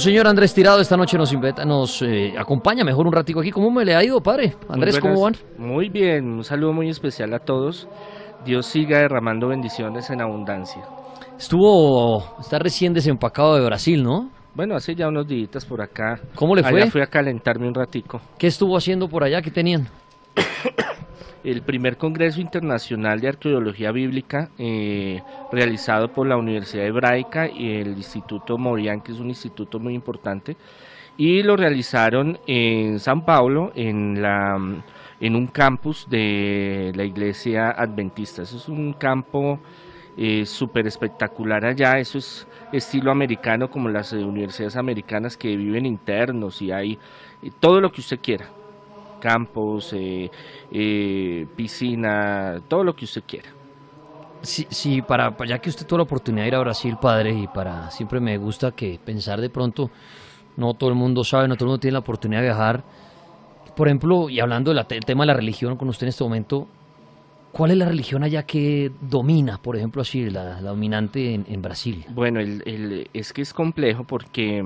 Señor Andrés Tirado, esta noche nos invita, nos eh, acompaña mejor un ratico aquí. ¿Cómo me le ha ido, padre? Andrés, ¿cómo van? Muy bien, un saludo muy especial a todos. Dios siga derramando bendiciones en abundancia. Estuvo, está recién desempacado de Brasil, ¿no? Bueno, hace ya unos días por acá. ¿Cómo le fue? Allá fui a calentarme un ratico. ¿Qué estuvo haciendo por allá? ¿Qué tenían? el primer Congreso Internacional de Arqueología Bíblica eh, realizado por la Universidad Hebraica y el Instituto Morián, que es un instituto muy importante, y lo realizaron en San Paulo, en, la, en un campus de la Iglesia Adventista. Eso es un campo eh, súper espectacular allá, eso es estilo americano como las universidades americanas que viven internos y hay todo lo que usted quiera campos, eh, eh, piscina, todo lo que usted quiera. Sí, sí, para, ya que usted tuvo la oportunidad de ir a Brasil, padre, y para siempre me gusta que pensar de pronto, no todo el mundo sabe, no todo el mundo tiene la oportunidad de viajar. Por ejemplo, y hablando del tema de la religión con usted en este momento, ¿cuál es la religión allá que domina, por ejemplo, así, la, dominante en, Brasil? Bueno, es que es complejo porque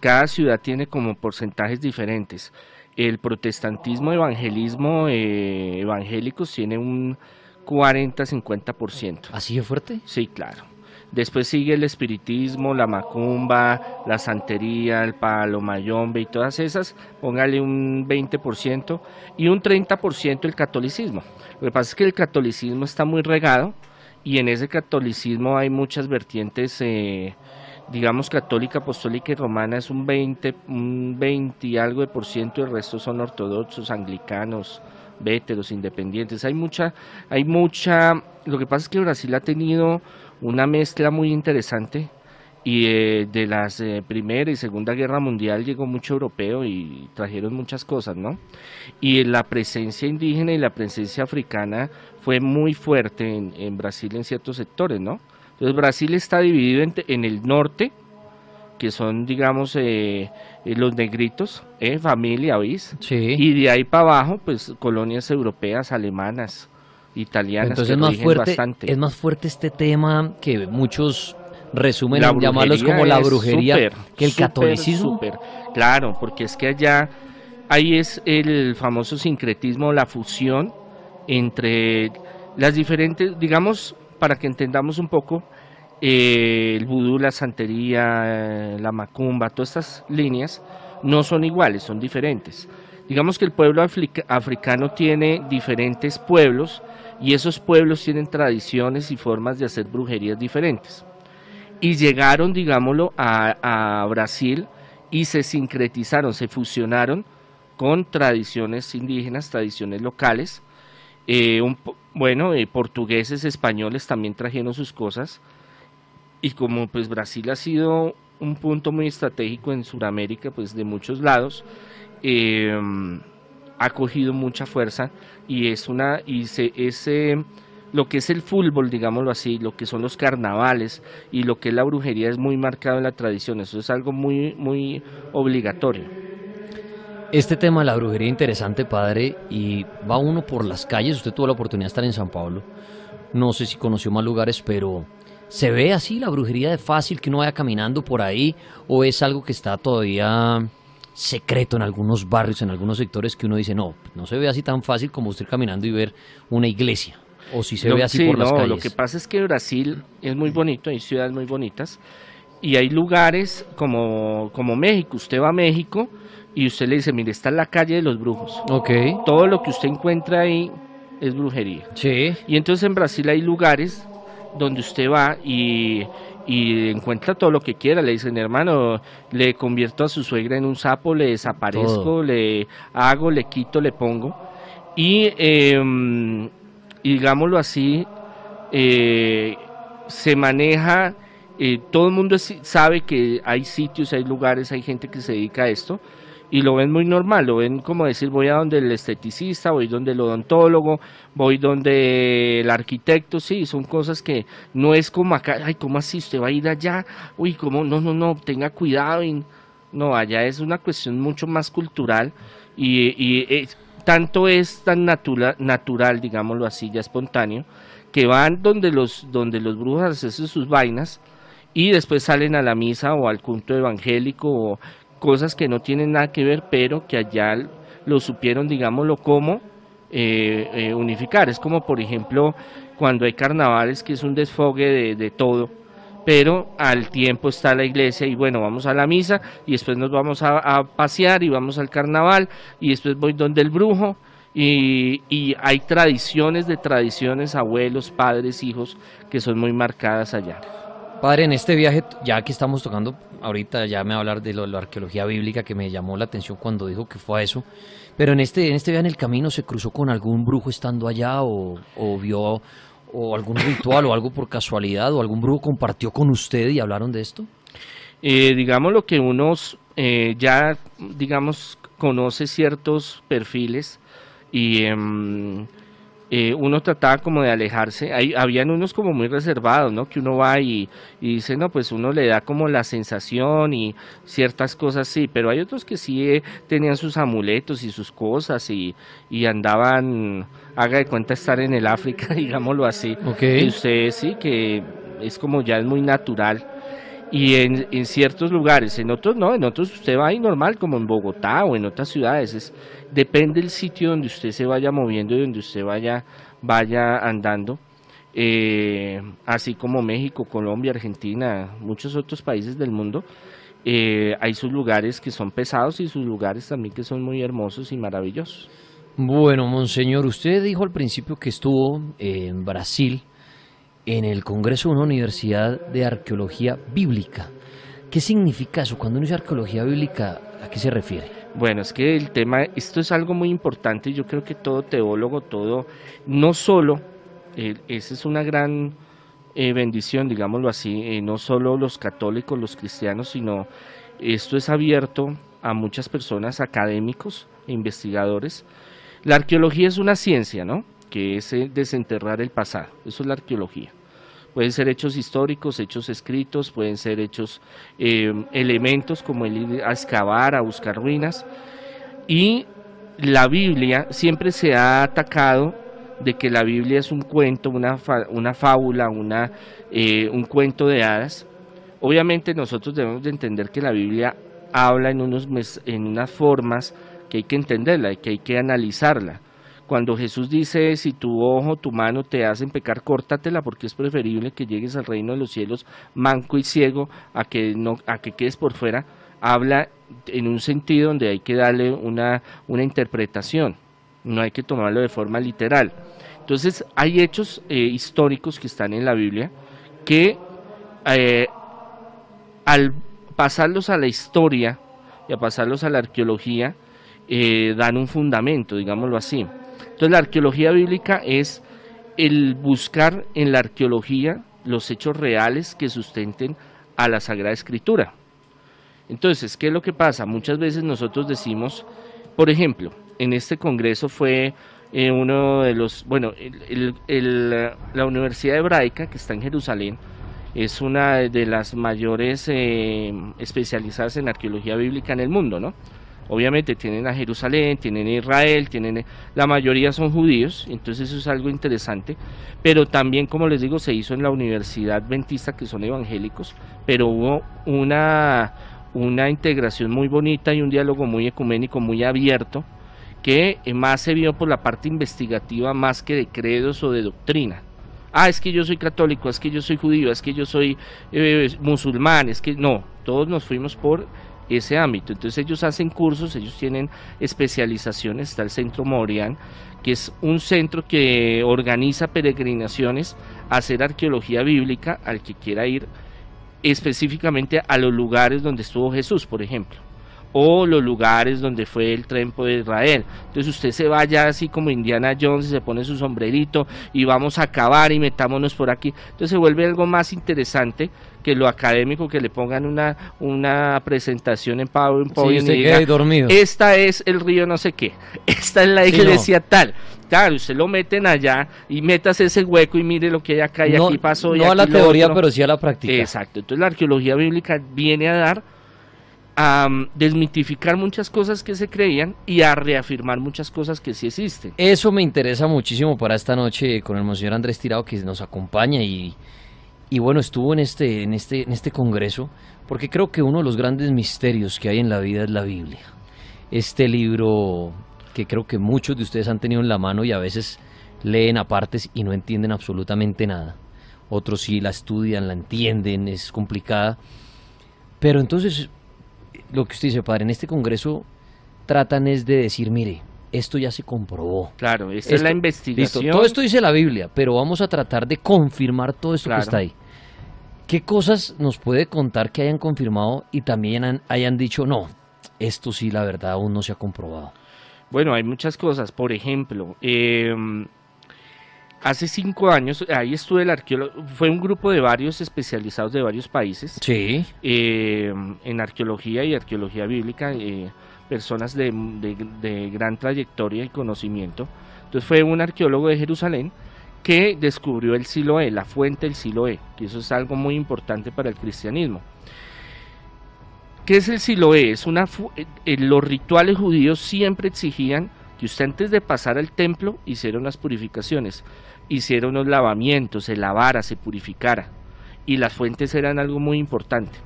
cada ciudad tiene como porcentajes diferentes el protestantismo, evangelismo, eh, evangélicos tiene un 40-50%. ¿Así de fuerte? Sí, claro. Después sigue el espiritismo, la macumba, la santería, el palomayombe y todas esas, póngale un 20% y un 30% el catolicismo. Lo que pasa es que el catolicismo está muy regado y en ese catolicismo hay muchas vertientes eh, digamos, católica, apostólica y romana es un 20, un 20 y algo de por ciento, el resto son ortodoxos, anglicanos, véteros, independientes. Hay mucha, hay mucha, lo que pasa es que Brasil ha tenido una mezcla muy interesante y eh, de las eh, Primera y Segunda Guerra Mundial llegó mucho europeo y trajeron muchas cosas, ¿no? Y la presencia indígena y la presencia africana fue muy fuerte en, en Brasil en ciertos sectores, ¿no? Entonces Brasil está dividido en, el norte, que son, digamos, eh, eh, los negritos, eh, familia, ¿oís? Sí. Y de ahí para abajo, pues colonias europeas, alemanas, italianas. Entonces es más fuerte, es más fuerte este tema que muchos resumen llamarlos como la brujería que el catolicismo. Claro, porque es que allá ahí es el famoso sincretismo, la fusión entre las diferentes, digamos, para que entendamos un poco, eh, el vudú, la santería, la macumba, todas estas líneas no son iguales, son diferentes. Digamos que el pueblo africano tiene diferentes pueblos y esos pueblos tienen tradiciones y formas de hacer brujerías diferentes. Y llegaron, digámoslo, a, Brasil y se sincretizaron, se fusionaron con tradiciones indígenas, tradiciones locales. Eh, bueno, eh, portugueses, españoles también trajeron sus cosas y como pues Brasil ha sido un punto muy estratégico en Sudamérica, pues de muchos lados, em, ha cogido mucha fuerza y es una y se, ese lo que es el fútbol, digámoslo así, lo que son los carnavales y lo que es la brujería es muy marcado en la tradición, eso es algo muy muy obligatorio. Este tema de la brujería interesante, padre, y va uno por las calles, usted tuvo la oportunidad de estar en San Pablo, no sé si conoció más lugares, pero ¿se ve así la brujería de fácil que uno vaya caminando por ahí o es algo que está todavía secreto en algunos barrios, en algunos sectores que uno dice, no, no se ve así tan fácil como usted caminando y ver una iglesia? O si se ve así por las calles. Lo que pasa es que Brasil es muy bonito, hay ciudades muy bonitas y hay lugares como, como México. Usted va a México y usted le dice, mire, está en la calle de los brujos. Ok. Todo lo que usted encuentra ahí es brujería. Sí. Y entonces en Brasil hay lugares donde usted va y, encuentra todo lo que quiera. Le dicen, hermano, le convierto a su suegra en un sapo, le desaparezco, le hago, le quito, le pongo. Y, em, digámoslo así, eh, se maneja, eh, todo el mundo sabe que hay sitios, hay lugares, hay gente que se dedica a esto y lo ven muy normal, lo ven como decir voy a donde el esteticista, voy donde el odontólogo, voy donde el arquitecto, sí, son cosas que no es como acá, ay, ¿cómo así usted va a ir allá? Uy, ¿cómo? No, no, no, tenga cuidado. Y, no, allá es una cuestión mucho más cultural y, y tanto es tan natural, natural, digámoslo así, ya espontáneo, que van donde los, donde los brujos hacen sus vainas y después salen a la misa o al culto evangélico o cosas que no tienen nada que ver, pero que allá lo supieron, digámoslo, como eh, eh, unificar. Es como, por ejemplo, cuando hay carnavales, que es un desfogue de, todo, pero al tiempo está la iglesia y bueno, vamos a la misa y después nos vamos a, pasear y vamos al carnaval y después voy donde el brujo y, y, hay tradiciones de tradiciones, abuelos, padres, hijos, que son muy marcadas allá. Padre, en este viaje, ya que estamos tocando, ahorita ya me va a hablar de la arqueología bíblica que me llamó la atención cuando dijo que fue a eso, pero en este, en este viaje en el camino se cruzó con algún brujo estando allá o, vio o algún ritual o algo por casualidad o algún brujo compartió con usted y hablaron de esto. Eh, digamos lo que unos eh, ya, digamos, conoce ciertos perfiles y... Em, eh, uno trataba como de alejarse, Hay, habían unos como muy reservados, ¿no? Que uno va y, dice, no, pues uno le da como la sensación y ciertas cosas sí, pero hay otros que sí eh, tenían sus amuletos y sus cosas y, y, andaban, haga de cuenta estar en el África, digámoslo así. Y usted sí, que es como ya es muy natural y en, en, ciertos lugares, en otros no, en otros usted va ahí normal, como en Bogotá o en otras ciudades, es, depende del sitio donde usted se vaya moviendo y donde usted vaya, vaya andando, eh, así como México, Colombia, Argentina, muchos otros países del mundo, eh, hay sus lugares que son pesados y sus lugares también que son muy hermosos y maravillosos. Bueno, monseñor, usted dijo al principio que estuvo en Brasil en el Congreso de una Universidad de Arqueología Bíblica. ¿Qué significa eso? Cuando uno dice arqueología bíblica, ¿a qué se refiere? Bueno, es que el tema, esto es algo muy importante yo creo que todo teólogo, todo, no solo, esa es una gran eh, bendición, digámoslo así, eh, no solo los católicos, los cristianos, sino esto es abierto a muchas personas, académicos investigadores. La arqueología es una ciencia, ¿no? que es eh, desenterrar el pasado. Eso es la arqueología. Pueden ser hechos históricos, hechos escritos, pueden ser hechos eh, elementos como el ir a excavar, a buscar ruinas. Y la Biblia siempre se ha atacado de que la Biblia es un cuento, una, una fábula, una, eh, un cuento de hadas. Obviamente nosotros debemos de entender que la Biblia habla en, unos, en unas formas que hay que entenderla, que hay que analizarla. Cuando Jesús dice, si tu ojo, tu mano te hacen pecar, córtatela porque es preferible que llegues al reino de los cielos manco y ciego a que, no, a que quedes por fuera, habla en un sentido donde hay que darle una, una interpretación, no hay que tomarlo de forma literal. Entonces hay hechos eh, históricos que están en la Biblia que eh, al pasarlos a la historia y a pasarlos a la arqueología, eh, dan un fundamento, digámoslo así. Entonces la arqueología bíblica es el buscar en la arqueología los hechos reales que sustenten a la Sagrada Escritura. Entonces, ¿qué es lo que pasa? Muchas veces nosotros decimos, por ejemplo, en este congreso fue eh, uno de los, bueno, la Universidad Hebraica que está en Jerusalén es una de las mayores eh, especializadas en arqueología bíblica en el mundo, ¿no? Obviamente tienen a Jerusalén, tienen a Israel, tienen la mayoría son judíos, entonces eso es algo interesante, pero también como les digo se hizo en la Universidad Adventista que son evangélicos, pero hubo una una integración muy bonita y un diálogo muy ecuménico, muy abierto, que más se vio por la parte investigativa más que de credos o de doctrina. Ah, es que yo soy católico, es que yo soy judío, es que yo soy eh, musulmán, es que no, todos nos fuimos por ese ámbito. Entonces ellos hacen cursos, ellos tienen especializaciones, está el Centro Morian, que es un centro que organiza peregrinaciones a hacer arqueología bíblica al que quiera ir específicamente a los lugares donde estuvo Jesús, por ejemplo o los lugares donde fue el tiempo de Israel. Entonces usted se vaya así como Indiana Jones se pone su sombrerito y vamos a acabar y metámonos por aquí. Entonces se vuelve algo más interesante que lo académico, que le pongan una, una presentación en PowerPoint y diga, dormido. esta es el río no sé qué, esta es la iglesia tal. Claro, usted lo meten allá y metas ese hueco y mire lo que hay acá y aquí pasó. no a la teoría, pero sí a la práctica. Exacto, entonces la arqueología bíblica viene a dar a desmitificar muchas cosas que se creían y a reafirmar muchas cosas que sí existen. Eso me interesa muchísimo para esta noche con el Monseñor Andrés Tirado que nos acompaña y, y bueno, estuvo en este, en este, en este congreso, porque creo que uno de los grandes misterios que hay en la vida es la Biblia. Este libro que creo que muchos de ustedes han tenido en la mano y a veces leen a partes y no entienden absolutamente nada. Otros sí la estudian, la entienden, es complicada. Pero entonces, lo que usted dice, padre, en este congreso tratan es de decir, mire, esto ya se comprobó. Claro, esta es la investigación. todo esto dice la Biblia, pero vamos a tratar de confirmar todo esto que está ahí. ¿Qué cosas nos puede contar que hayan confirmado y también hayan dicho, no, esto sí, la verdad, aún no se ha comprobado? Bueno, hay muchas cosas. Por ejemplo, em, hace cinco años, ahí estuve el arqueólogo, fue un grupo de varios especializados de varios países. Sí. Em, en arqueología y arqueología bíblica. Eh, personas de, gran trayectoria y conocimiento. Entonces fue un arqueólogo de Jerusalén que descubrió el Siloé, la fuente del Siloé, que eso es algo muy importante para el cristianismo. ¿Qué es el Siloé? Es una eh, eh, los rituales judíos siempre exigían que usted antes de pasar al templo hiciera unas purificaciones, hiciera unos lavamientos, se lavara, se purificara. Y las fuentes eran algo muy importante.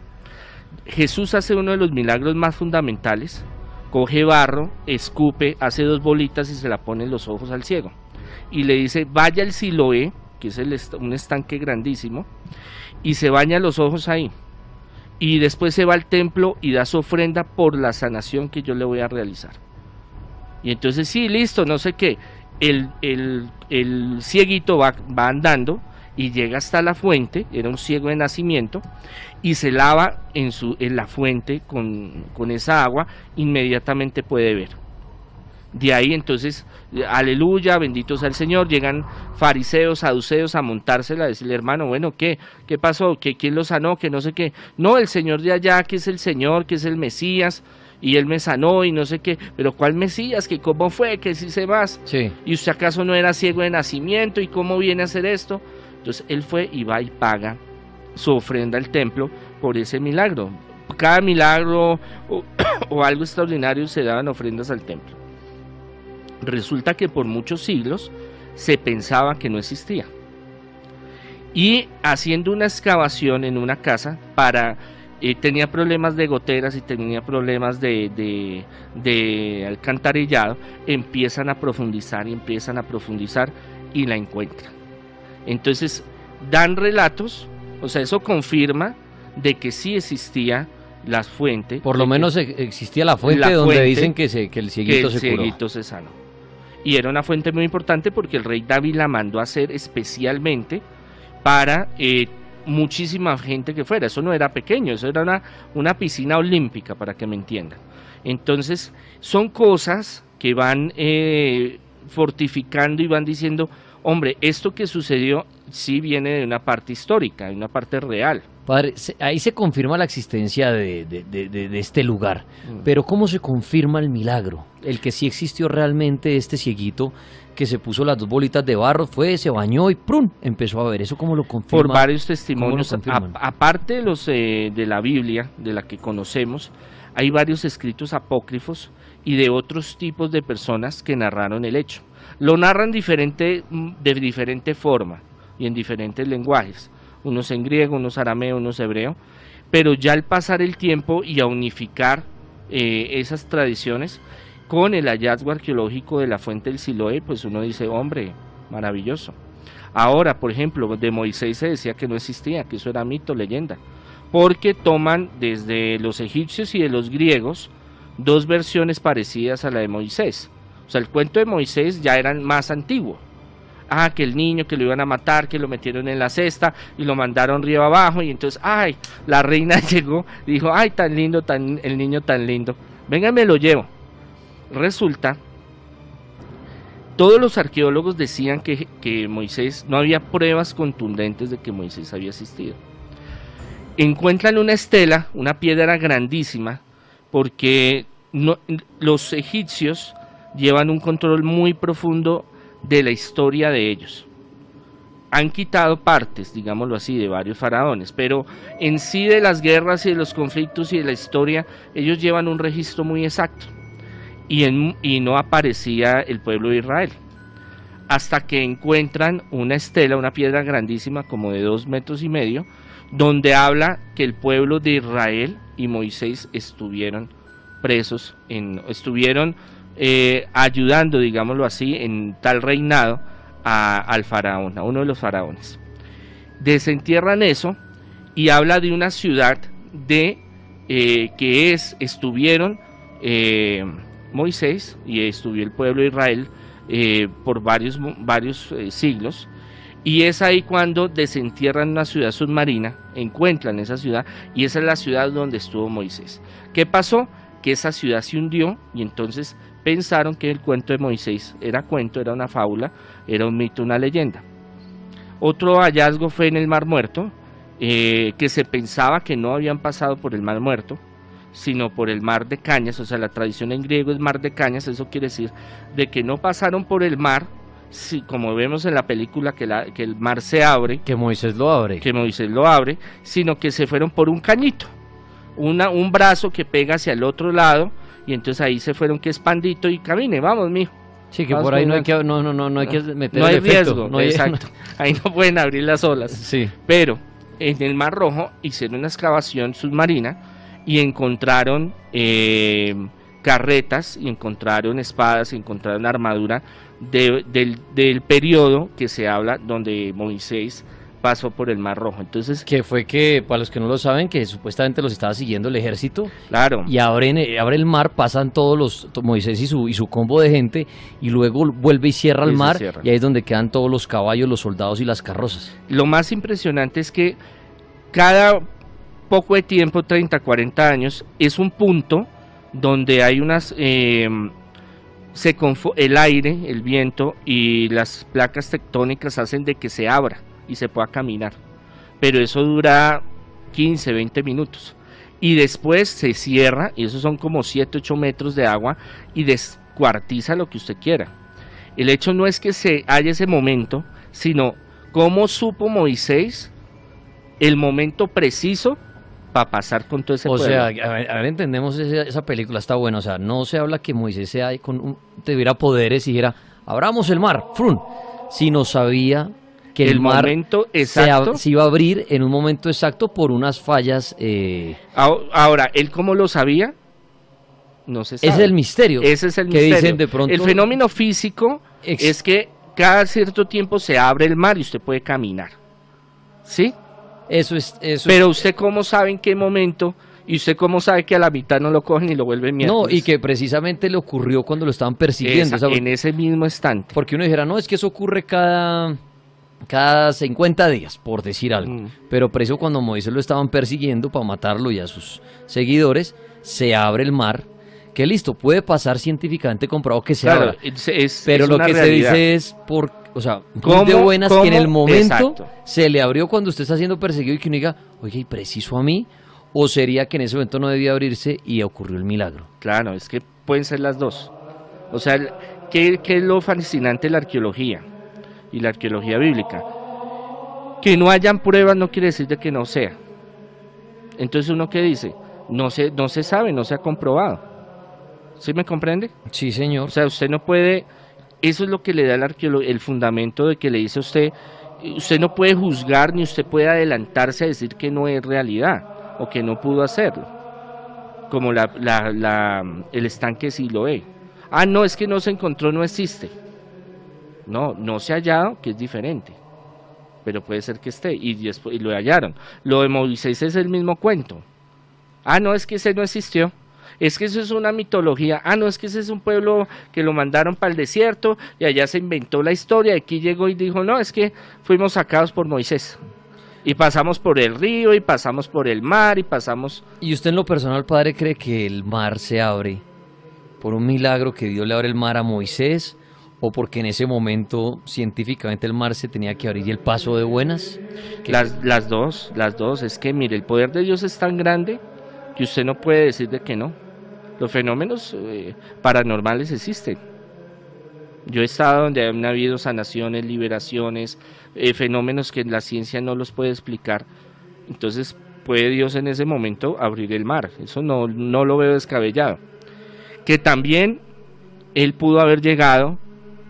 Jesús hace uno de los milagros más fundamentales, coge barro, escupe, hace dos bolitas y se la pone en los ojos al ciego. Y le dice, vaya al Siloé, que es un estanque grandísimo, y se baña los ojos ahí. Y después se va al templo y da su ofrenda por la sanación que yo le voy a realizar. Y entonces, sí, listo, no sé qué. El, el, el cieguito va, va andando y llega hasta la fuente, era un ciego de nacimiento, y se lava en, su, en la fuente con, con esa agua, inmediatamente puede ver. De ahí entonces, aleluya, bendito sea el Señor, llegan fariseos, saduceos a montársela, a decirle, hermano, bueno, ¿qué? ¿Qué pasó? ¿Qué, ¿Quién lo sanó? Que no sé qué. No, el Señor de allá, que es el Señor, que es el Mesías, y él me sanó y no sé qué, pero ¿cuál Mesías? ¿Que cómo fue? ¿Que si se más? Sí. ¿Y usted acaso no era ciego de nacimiento? ¿Y cómo viene a hacer esto? Entonces él fue y va y paga su ofrenda al templo por ese milagro. Cada milagro o, algo extraordinario se daban ofrendas al templo. Resulta que por muchos siglos se pensaba que no existía. Y haciendo una excavación en una casa para eh, tenía problemas de goteras y tenía problemas de, de, de, alcantarillado, empiezan a profundizar y empiezan a profundizar y la encuentran. Entonces, dan relatos, o sea, eso confirma de que sí existía la fuente. Por lo menos existía la fuente donde dicen que, se, que el cieguito se sanó. Y era una fuente muy importante porque el rey David la mandó a hacer especialmente para eh, muchísima gente que fuera. Eso no era pequeño, eso era una, una piscina olímpica, para que me entiendan. Entonces, son cosas que van eh, fortificando y van diciendo, hombre, esto que sucedió sí viene de una parte histórica, de una parte real. Padre, ahí se confirma la existencia de, este lugar, mm. pero ¿cómo se confirma el milagro? El que sí existió realmente este cieguito que se puso las dos bolitas de barro, fue, se bañó y ¡prum! empezó a ver. ¿Eso cómo lo confirma? Por varios testimonios, aparte de los eh, de la Biblia, de la que conocemos, hay varios escritos apócrifos y de otros tipos de personas que narraron el hecho. Lo narran diferente, mm, de diferente forma y en diferentes lenguajes, unos en griego, unos arameo, unos hebreo, pero ya al pasar el tiempo y a unificar eh, esas tradiciones con el hallazgo arqueológico de la fuente del Siloé, pues uno dice, hombre, maravilloso. Ahora, por ejemplo, de Moisés se decía que no existía, que eso era mito, leyenda, porque toman desde los egipcios y de los griegos dos versiones parecidas a la de Moisés. O sea, el cuento de Moisés ya era más antiguo. Ah, que el niño que lo iban a matar, que lo metieron en la cesta y lo mandaron río abajo y entonces, ay, la reina llegó, dijo, ay, tan lindo, tan, el niño tan lindo, venga, me lo llevo. Resulta, todos los arqueólogos decían que, que Moisés, no había pruebas contundentes de que Moisés había asistido. Encuentran una estela, una piedra grandísima, porque los egipcios llevan un control muy profundo de la historia de ellos. Han quitado partes, digámoslo así, de varios faraones, pero en sí de las guerras y de los conflictos y de la historia, ellos llevan un registro muy exacto. Y, en, y no aparecía el pueblo de Israel. hasta que encuentran una estela, una piedra grandísima como de dos metros y medio, donde habla que el pueblo de Israel y Moisés estuvieron presos, en, estuvieron eh, ayudando, digámoslo así, en tal reinado al faraón, a uno de los faraones. Desentierran eso y habla de una ciudad de eh, que es, estuvieron eh, Moisés y estuvo el pueblo de Israel por varios, varios siglos y es ahí cuando desentierran una ciudad submarina, encuentran esa ciudad y esa es la ciudad donde estuvo Moisés. ¿Qué pasó? Que esa ciudad se hundió y entonces pensaron que el cuento de Moisés era cuento, era una fábula, era un mito, una leyenda. Otro hallazgo fue en el Mar Muerto, eh, que se pensaba que no habían pasado por el Mar Muerto, sino por el Mar de Cañas, o sea, la tradición en griego es Mar de Cañas, eso quiere decir de que no pasaron por el mar, si, como vemos en la película que, la, que el mar se abre. Que Moisés lo abre. Que Moisés lo abre, sino que se fueron por un cañito, una, un brazo que pega hacia el otro lado, y entonces ahí se fueron que expandito y camine, vamos, mijo. Sí, que por ahí no hay que, no, no, no, no hay que meter No hay riesgo, no exacto. ahí no pueden abrir las olas. Sí. Pero en el Mar Rojo hicieron una excavación submarina y encontraron eh, carretas y encontraron espadas y encontraron armadura del, del periodo que se habla donde Moisés pasó por el Mar Rojo. Entonces, que fue que, para los que no lo saben, que supuestamente los estaba siguiendo el ejército. Claro. Y abren, eh, abre el mar, pasan todos los, Moisés y su, y su combo de gente, y luego vuelve y cierra el mar, y ahí es donde quedan todos los caballos, los soldados y las carrozas. Lo más impresionante es que cada poco de tiempo, 30, 40 años, es un punto donde hay unas... Eh, se el aire, el viento y las placas tectónicas hacen de que se abra y se pueda caminar. Pero eso dura 15, 20 minutos. Y después se cierra, y eso son como 7, 8 metros de agua, y descuartiza lo que usted quiera. El hecho no es que se haya ese momento, sino cómo supo Moisés el momento preciso para pasar con todo ese O sea, a ver, entendemos esa, película, está buena. O sea, no se habla que Moisés sea con un, tuviera poderes y dijera, abramos el mar, frun, sino sabía que el, mar momento exacto. Se, iba a abrir en un momento exacto por unas fallas. Eh... Ahora, ¿él cómo lo sabía? No se sabe. Ese es el misterio. Ese es el misterio. de pronto... El fenómeno físico es que cada cierto tiempo se abre el mar y usted puede caminar. ¿Sí? Eso es. Eso Pero usted cómo sabe en qué momento y usted cómo sabe que a la mitad no lo cogen y lo vuelven mierda. No, y que precisamente le ocurrió cuando lo estaban persiguiendo. en ese mismo instante. Porque uno dijera, no, es que eso ocurre cada, cada 50 días, por decir algo. Mm. Pero preso cuando Moisés lo estaban persiguiendo para matarlo y a sus seguidores, se abre el mar. Que listo, puede pasar científicamente comprobado que se abra. pero lo que se dice es por o sea, de buenas que en el momento se le abrió cuando usted está siendo perseguido y que uno diga, oye, ¿y preciso a mí? ¿O sería que en ese momento no debía abrirse y ocurrió el milagro? Claro, es que pueden ser las dos. O sea, ¿qué, qué es lo fascinante de la arqueología y la arqueología bíblica? Que no hayan pruebas no quiere decir de que no sea. Entonces uno que dice, no se, no se sabe, no se ha comprobado. ¿Sí me comprende? Sí, señor. O sea, usted no puede eso es lo que le da el, el fundamento de que le dice a usted, usted no puede juzgar ni usted puede adelantarse a decir que no es realidad o que no pudo hacerlo, como la, la, el estanque Siloé. Ah, no, es que no se encontró, no existe. No, no se ha hallado, que es diferente. Pero puede ser que esté, y, después, y lo hallaron. Lo de Moisés es el mismo cuento. Ah, no, es que ese no existió es que eso es una mitología, ah, no, es que ese es un pueblo que lo mandaron para el desierto y allá se inventó la historia, aquí llegó y dijo, no, es que fuimos sacados por Moisés. Y pasamos por el río y pasamos por el mar y pasamos... ¿Y usted en lo personal, padre, cree que el mar se abre por un milagro que Dios le abre el mar a Moisés? ¿O porque en ese momento científicamente el mar se tenía que abrir y el paso de buenas? Las, las dos, las dos. Es que mire, el poder de Dios es tan grande que usted no puede decir de que no. Los fenómenos eh, paranormales existen. Yo he estado donde han habido sanaciones, liberaciones, eh, fenómenos que la ciencia no los puede explicar. Entonces puede Dios en ese momento abrir el mar. Eso no, lo veo descabellado. Que también Él pudo haber llegado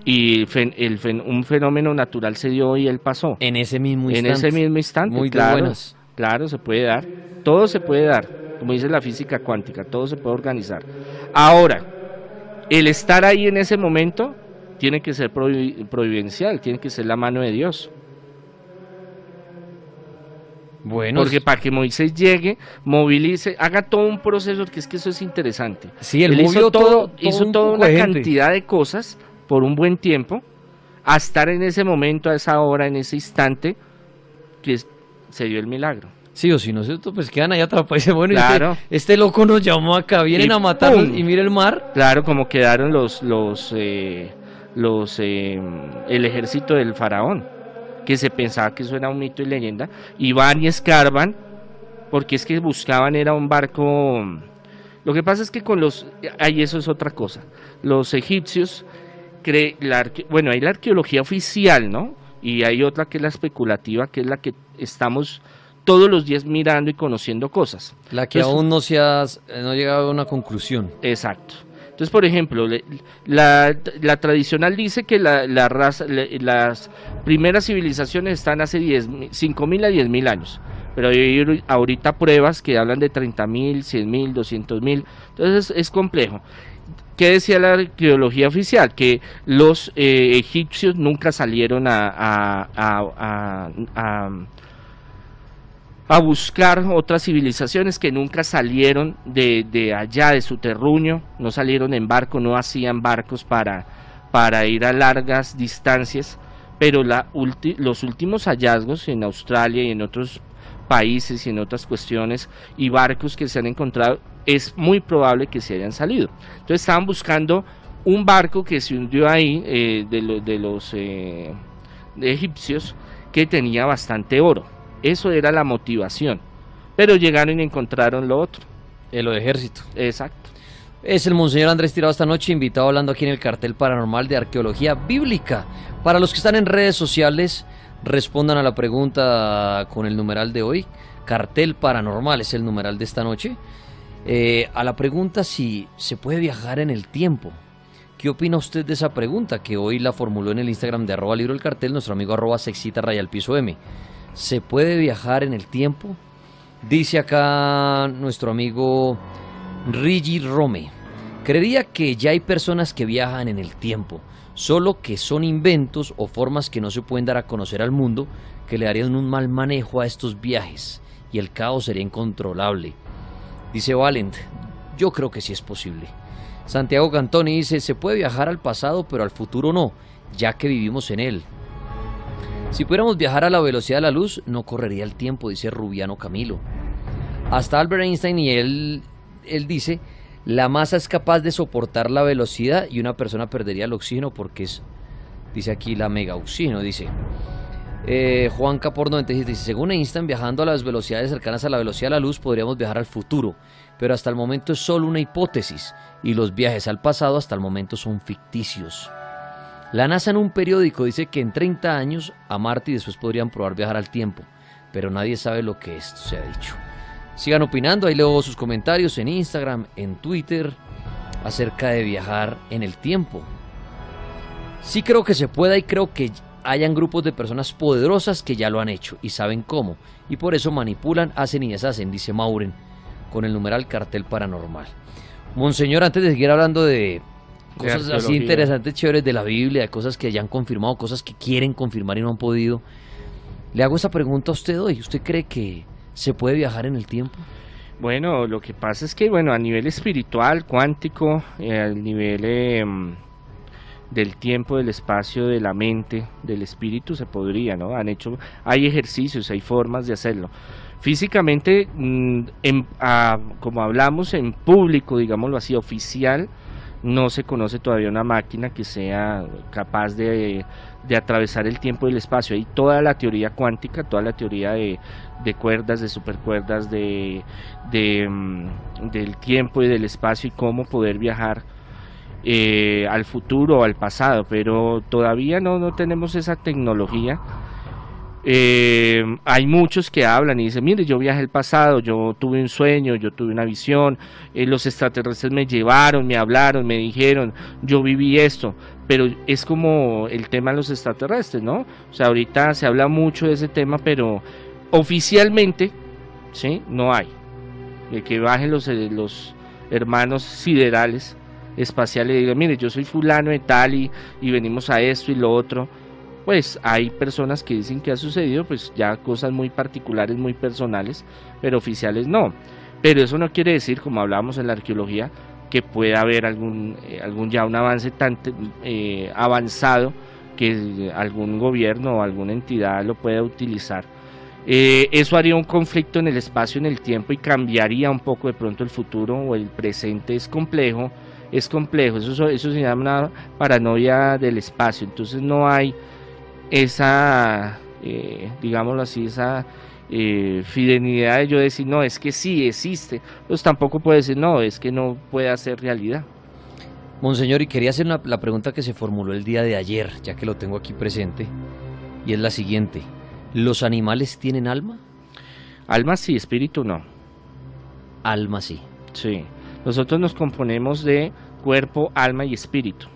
y el, un fenómeno natural se dio y él pasó. En ese mismo instante. En ese mismo instante, Muy claro. Claro, se puede dar. Todo se puede dar, como dice la física cuántica, todo se puede organizar. Ahora, el estar ahí en ese momento tiene que ser providencial, tiene que ser la mano de Dios. Bueno, porque para que Moisés llegue, movilice, haga todo un proceso, que es que eso es interesante. Sí, él, hizo todo, hizo toda una cantidad de cosas por un buen tiempo, a estar en ese momento, a esa hora, en ese instante, que se dio el milagro. Sí, o si no, pues quedan allá atrapados. Bueno, este, claro. este, loco nos llamó acá, vienen a matarnos y mire el mar. Claro, como quedaron los, los, eh, los, eh, el ejército del faraón, que se pensaba que eso era un mito y leyenda, y van y escarban, porque es que buscaban, era un barco. Lo que pasa es que con los, ahí eso es otra cosa. Los egipcios, cree, la, bueno, hay la arqueología oficial, ¿no? Y hay otra que es la especulativa, que es la que estamos todos los días mirando y conociendo cosas. La que aún no se ha, no llegado a una conclusión. Exacto. Entonces, por ejemplo, la, tradicional dice que la, raza, las primeras civilizaciones están hace 5.000 a 10.000 años, pero hay ahorita pruebas que hablan de 30.000, 100.000, 200.000, entonces es complejo. ¿Qué decía la arqueología oficial? Que los eh, egipcios nunca salieron a buscar otras civilizaciones que nunca salieron de, allá, de su terruño, no salieron en barco, no hacían barcos para, para ir a largas distancias, pero los últimos hallazgos en Australia y en otros países y en otras cuestiones y barcos que se han encontrado, es muy probable que se hayan salido. Entonces estaban buscando un barco que se hundió ahí eh, de, de, los eh, egipcios que tenía bastante oro eso era la motivación. Pero llegaron y encontraron lo otro. El ejército. Exacto. Es el Monseñor Andrés Tirado esta noche, invitado hablando aquí en el cartel paranormal de arqueología bíblica. Para los que están en redes sociales, respondan a la pregunta con el numeral de hoy. Cartel paranormal es el numeral de esta noche. Eh, a la pregunta si se puede viajar en el tiempo. ¿Qué opina usted de esa pregunta que hoy la formuló en el Instagram de arroba libro el cartel nuestro amigo arroba piso M? ¿Se puede viajar en el tiempo? Dice acá nuestro amigo Rigi Rome. Creería que ya hay personas que viajan en el tiempo, solo que son inventos o formas que no se pueden dar a conocer al mundo que le harían un mal manejo a estos viajes y el caos sería incontrolable. Dice Valent, yo creo que sí es posible. Santiago Cantoni dice, se puede viajar al pasado pero al futuro no, ya que vivimos en él. Si pudiéramos viajar a la velocidad de la luz, no correría el tiempo, dice Rubiano Camilo. Hasta Albert Einstein y él, él dice, la masa es capaz de soportar la velocidad y una persona perdería el oxígeno porque es, dice aquí, la mega oxígeno, dice. Eh, Juan Capor 96 dice, según Einstein, viajando a las velocidades cercanas a la velocidad de la luz, podríamos viajar al futuro, pero hasta el momento es solo una hipótesis y los viajes al pasado hasta el momento son ficticios. La NASA en un periódico dice que en 30 años a Marte y después podrían probar viajar al tiempo, pero nadie sabe lo que esto se ha dicho. Sigan opinando, ahí leo sus comentarios en Instagram, en Twitter, acerca de viajar en el tiempo. Sí creo que se pueda y creo que hayan grupos de personas poderosas que ya lo han hecho y saben cómo, y por eso manipulan, hacen y deshacen, dice Mauren, con el numeral cartel paranormal. Monseñor, antes de seguir hablando de cosas así interesantes, chéveres de la Biblia, de cosas que ya han confirmado, cosas que quieren confirmar y no han podido. Le hago esta pregunta a usted hoy. ¿Usted cree que se puede viajar en el tiempo? Bueno, lo que pasa es que, bueno, a nivel espiritual, cuántico, eh, a nivel em, del tiempo, del espacio, de la mente, del espíritu, se podría, ¿no? Han hecho, hay ejercicios, hay formas de hacerlo. Físicamente, mm, como hablamos en público, digámoslo así, oficial, no se conoce todavía una máquina que sea capaz de, atravesar el tiempo y el espacio. Hay toda la teoría cuántica, toda la teoría de, cuerdas, de supercuerdas, de, mm, del tiempo y del espacio y cómo poder viajar eh, al futuro al pasado, pero todavía no, no tenemos esa tecnología. Eh, hay muchos que hablan y dicen, mire, yo viajé el pasado, yo tuve un sueño, yo tuve una visión, eh, los extraterrestres me llevaron, me hablaron, me dijeron, yo viví esto, pero es como el tema de los extraterrestres, ¿no? O sea, ahorita se habla mucho de ese tema, pero oficialmente, ¿sí? No hay. De que bajen los, los hermanos siderales espaciales y digan, mire, yo soy fulano de tal y, y venimos a esto y lo otro pues hay personas que dicen que ha sucedido, pues ya cosas muy particulares, muy personales, pero oficiales no. Pero eso no quiere decir, como hablábamos en la arqueología, que pueda haber algún, eh, algún ya un avance tan eh, avanzado que algún gobierno o alguna entidad lo pueda utilizar. Eh, eso haría un conflicto en el espacio, en el tiempo y cambiaría un poco de pronto el futuro o el presente. Es complejo, es complejo. Eso, eso se llama una paranoia del espacio. Entonces no hay esa, eh, digámoslo así, esa eh, fidelidad de yo decir, no, es que sí existe, pues tampoco puede decir, no, es que no puede ser realidad. Monseñor, y quería hacer la pregunta que se formuló el día de ayer, ya que lo tengo aquí presente, y es la siguiente. ¿Los animales tienen alma? Alma sí, espíritu no. Alma sí. Sí. Nosotros nos componemos de cuerpo, alma y espíritu.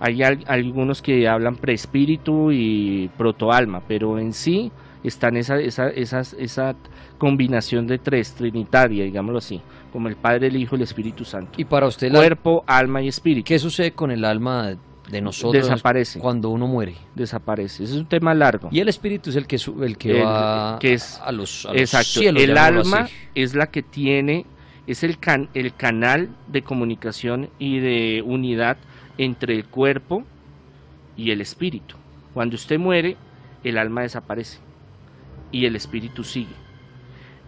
Hay algunos que hablan preespíritu y protoalma, pero en sí están esa, esa, esa combinación de tres, trinitaria, digámoslo así, como el Padre, el Hijo y el Espíritu Santo. Y para usted, cuerpo, alma y espíritu. ¿Qué sucede con el alma de nosotros desaparece cuando uno muere desaparece ese es un tema largo y el espíritu es el que el que va que es, a los, exacto el alma es la que tiene es el can, el canal de comunicación y de unidad entre el cuerpo y el espíritu. Cuando usted muere, el alma desaparece y el espíritu sigue.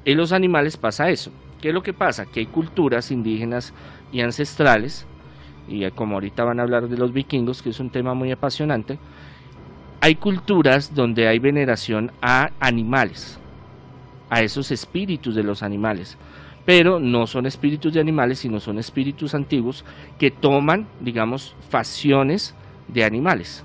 En los animales pasa eso. ¿Qué es lo que pasa? Que hay culturas indígenas y ancestrales, y como ahorita van a hablar de los vikingos, que es un tema muy apasionante, hay culturas donde hay veneración a animales, a esos espíritus de los animales pero no son espíritus de animales, sino son espíritus antiguos que toman, digamos, facciones de animales,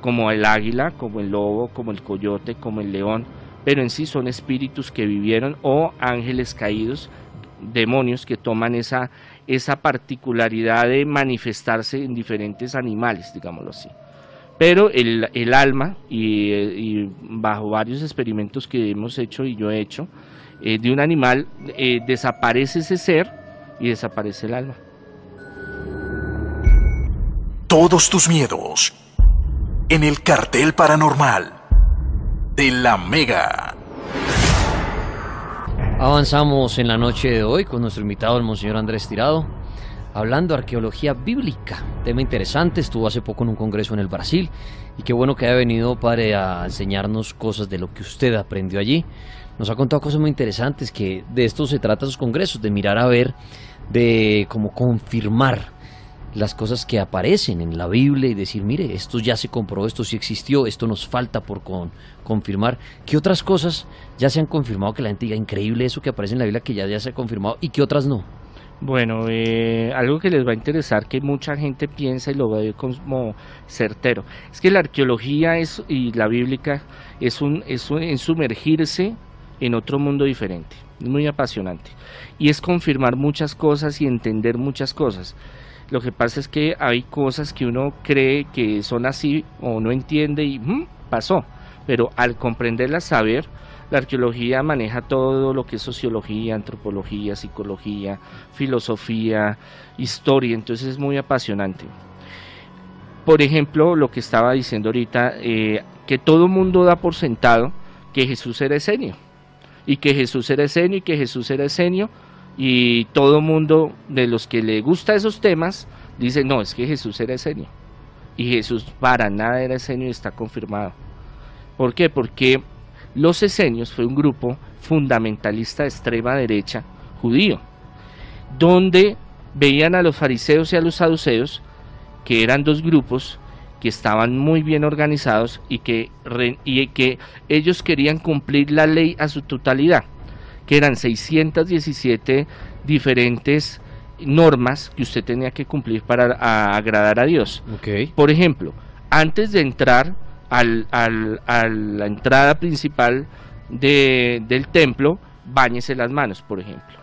como el águila, como el lobo, como el coyote, como el león, pero en sí son espíritus que vivieron o ángeles caídos, demonios que toman esa, esa particularidad de manifestarse en diferentes animales, digámoslo así. Pero el, el alma, y, y bajo varios experimentos que hemos hecho y yo he hecho, eh, de un animal, eh, desaparece ese ser y desaparece el alma. Todos tus miedos en el cartel paranormal de la Mega. Avanzamos en la noche de hoy con nuestro invitado, el Monseñor Andrés Tirado, hablando de arqueología bíblica. Tema interesante, estuvo hace poco en un congreso en el Brasil y qué bueno que haya venido para enseñarnos cosas de lo que usted aprendió allí nos ha contado cosas muy interesantes, que de esto se trata sus congresos, de mirar a ver, de cómo confirmar las cosas que aparecen en la Biblia y decir, mire, esto ya se comprobó, esto sí existió, esto nos falta por confirmar. ¿Qué otras cosas ya se han confirmado que la gente diga increíble eso que aparece en la Biblia que ya, ya se ha confirmado y que otras no? Bueno, eh, algo que les va a interesar que mucha gente piensa y lo ve como certero, es que la arqueología es, y la bíblica es, un, es un, sumergirse en otro mundo diferente. Muy apasionante. Y es confirmar muchas cosas y entender muchas cosas. Lo que pasa es que hay cosas que uno cree que son así o no entiende y mm, pasó. Pero al comprenderlas, saber, la arqueología maneja todo lo que es sociología, antropología, psicología, filosofía, historia. Entonces es muy apasionante. Por ejemplo, lo que estaba diciendo ahorita, eh, que todo mundo da por sentado que Jesús era esenio y que Jesús era esenio y que Jesús era esenio y todo mundo de los que le gusta esos temas dice no, es que Jesús era esenio y Jesús para nada era esenio y está confirmado. ¿Por qué? Porque los esenios fue un grupo fundamentalista de extrema derecha judío, donde veían a los fariseos y a los saduceos, que eran dos grupos que estaban muy bien organizados y que, y que ellos querían cumplir la ley a su totalidad, que eran 617 diferentes normas que usted tenía que cumplir para agradar a Dios. Por ejemplo, antes de entrar al, al, a la entrada principal de, del templo, báñese las manos, por ejemplo.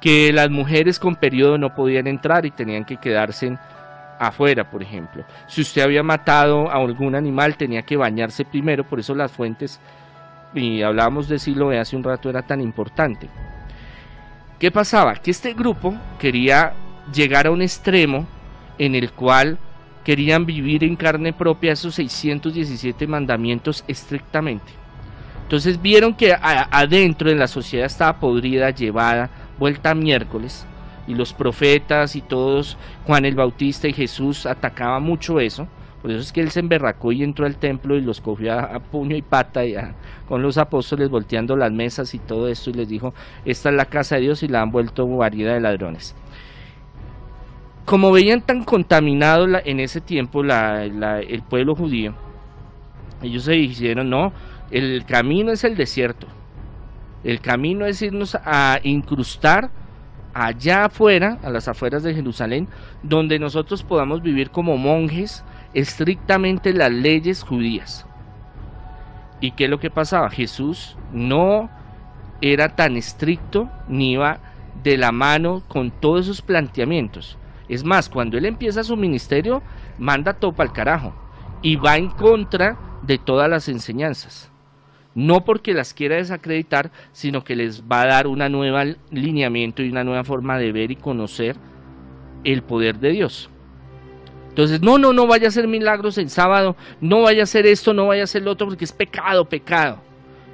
Que las mujeres con periodo no podían entrar y tenían que quedarse afuera, por ejemplo. Si usted había matado a algún animal, tenía que bañarse primero, por eso las fuentes, y hablábamos de Siloé hace un rato, era tan importante. ¿Qué pasaba? Que este grupo quería llegar a un extremo en el cual querían vivir en carne propia esos 617 mandamientos estrictamente. Entonces vieron que adentro en la sociedad estaba podrida, llevada, vuelta a miércoles, y los profetas y todos, Juan el Bautista y Jesús atacaban mucho eso. Por eso es que él se emberracó y entró al templo y los cogió a, puño y pata y con los apóstoles volteando las mesas y todo esto y les dijo, esta es la casa de Dios y la han vuelto variedad de ladrones. Como veían tan contaminado en ese tiempo el pueblo judío, ellos se dijeron, no, el camino es el desierto. El camino es irnos a incrustar allá afuera, a las afueras de Jerusalén, donde nosotros podamos vivir como monjes estrictamente las leyes judías. ¿Y qué es lo que pasaba? Jesús no era tan estricto ni iba de la mano con todos esos planteamientos. Es más, cuando él empieza su ministerio, manda todo para el carajo y va en contra de todas las enseñanzas no porque las quiera desacreditar, sino que les va a dar una nueva lineamiento y una nueva forma de ver y conocer el poder de Dios. Entonces, no, no, no vaya a hacer milagros en sábado, no vaya a hacer esto, no vaya a hacer lo otro, porque es pecado, pecado.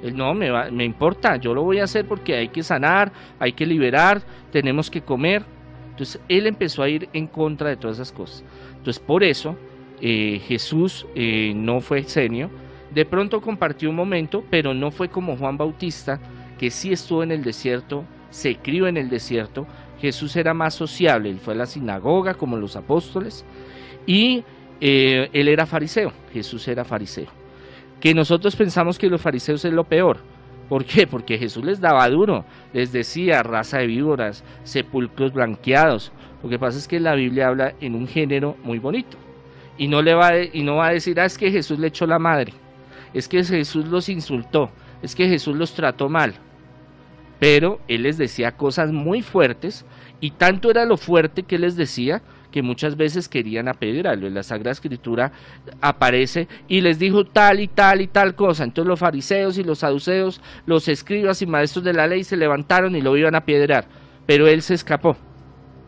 Él, no, me, me importa, yo lo voy a hacer porque hay que sanar, hay que liberar, tenemos que comer. Entonces, él empezó a ir en contra de todas esas cosas. Entonces, por eso, eh, Jesús eh, no fue senio, de pronto compartió un momento, pero no fue como Juan Bautista, que sí estuvo en el desierto, se crió en el desierto. Jesús era más sociable, él fue a la sinagoga como los apóstoles y eh, él era fariseo, Jesús era fariseo. Que nosotros pensamos que los fariseos es lo peor. ¿Por qué? Porque Jesús les daba duro, les decía raza de víboras, sepulcros blanqueados. Lo que pasa es que la Biblia habla en un género muy bonito. Y no, le va, y no va a decir, ah, es que Jesús le echó la madre es que Jesús los insultó, es que Jesús los trató mal. Pero él les decía cosas muy fuertes y tanto era lo fuerte que les decía que muchas veces querían apedrearlo. En la Sagrada Escritura aparece y les dijo tal y tal y tal cosa. Entonces los fariseos y los saduceos, los escribas y maestros de la ley se levantaron y lo iban a apedrear. Pero él se escapó.